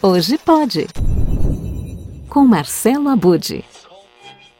Hoje pode. Com Marcelo Abude.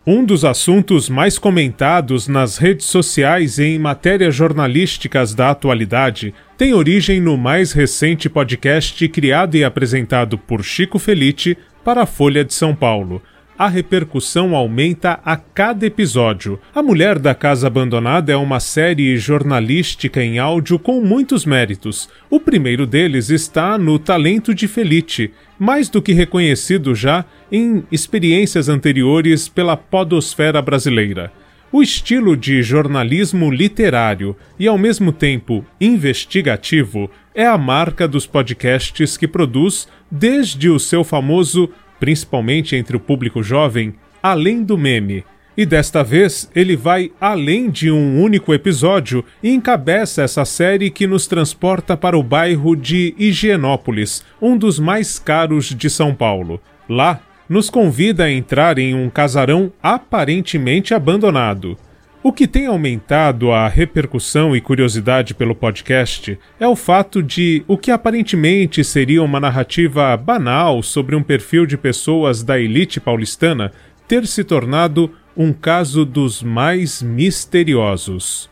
Um dos assuntos mais comentados nas redes sociais e em matérias jornalísticas da atualidade tem origem no mais recente podcast criado e apresentado por Chico Felite para a Folha de São Paulo a repercussão aumenta a cada episódio. A Mulher da Casa Abandonada é uma série jornalística em áudio com muitos méritos. O primeiro deles está no talento de Felite, mais do que reconhecido já em experiências anteriores pela podosfera brasileira. O estilo de jornalismo literário e, ao mesmo tempo, investigativo é a marca dos podcasts que produz desde o seu famoso principalmente entre o público jovem, além do meme. E desta vez ele vai além de um único episódio e encabeça essa série que nos transporta para o bairro de Higienópolis, um dos mais caros de São Paulo. Lá, nos convida a entrar em um casarão aparentemente abandonado. O que tem aumentado a repercussão e curiosidade pelo podcast é o fato de o que aparentemente seria uma narrativa banal sobre um perfil de pessoas da elite paulistana ter se tornado um caso dos mais misteriosos.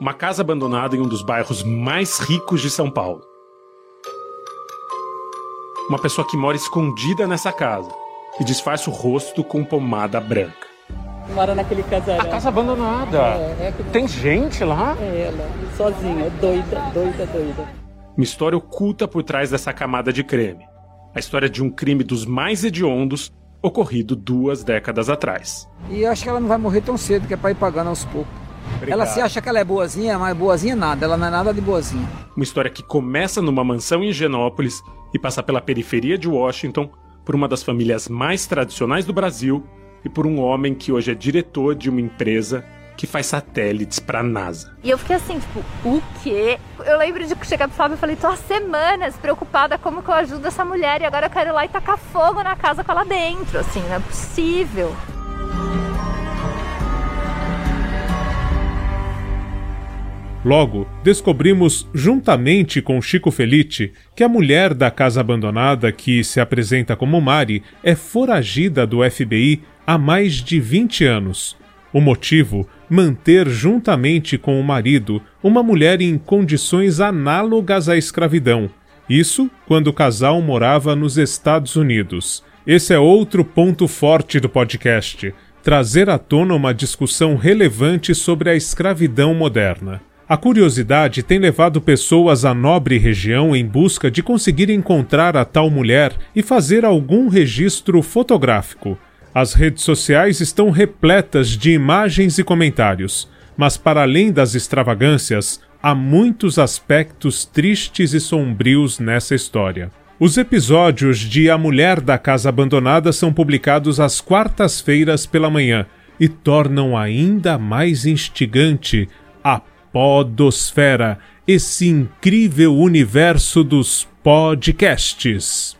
Uma casa abandonada em um dos bairros mais ricos de São Paulo. Uma pessoa que mora escondida nessa casa e disfarça o rosto com pomada branca. Mora naquele casarão. A casa abandonada. É, é aquele... Tem gente lá? É ela, sozinha, doida, doida, doida. Uma história oculta por trás dessa camada de creme. A história de um crime dos mais hediondos ocorrido duas décadas atrás. E eu acho que ela não vai morrer tão cedo, que é para ir pagando aos poucos. Obrigado. Ela se acha que ela é boazinha, mas boazinha nada, ela não é nada de boazinha. Uma história que começa numa mansão em Genópolis e passa pela periferia de Washington, por uma das famílias mais tradicionais do Brasil e por um homem que hoje é diretor de uma empresa que faz satélites para a NASA. E eu fiquei assim, tipo, o quê? Eu lembro de chegar pro Fábio e falei, tô há semanas preocupada como que eu ajudo essa mulher e agora eu quero ir lá e tacar fogo na casa com ela dentro, assim, não é possível. Logo, descobrimos, juntamente com Chico Felite, que a mulher da casa abandonada, que se apresenta como Mari, é foragida do FBI há mais de 20 anos. O motivo? Manter juntamente com o marido uma mulher em condições análogas à escravidão. Isso quando o casal morava nos Estados Unidos. Esse é outro ponto forte do podcast trazer à tona uma discussão relevante sobre a escravidão moderna. A curiosidade tem levado pessoas à nobre região em busca de conseguir encontrar a tal mulher e fazer algum registro fotográfico. As redes sociais estão repletas de imagens e comentários, mas para além das extravagâncias, há muitos aspectos tristes e sombrios nessa história. Os episódios de A Mulher da Casa Abandonada são publicados às quartas-feiras pela manhã e tornam ainda mais instigante a Podosfera, esse incrível universo dos podcasts.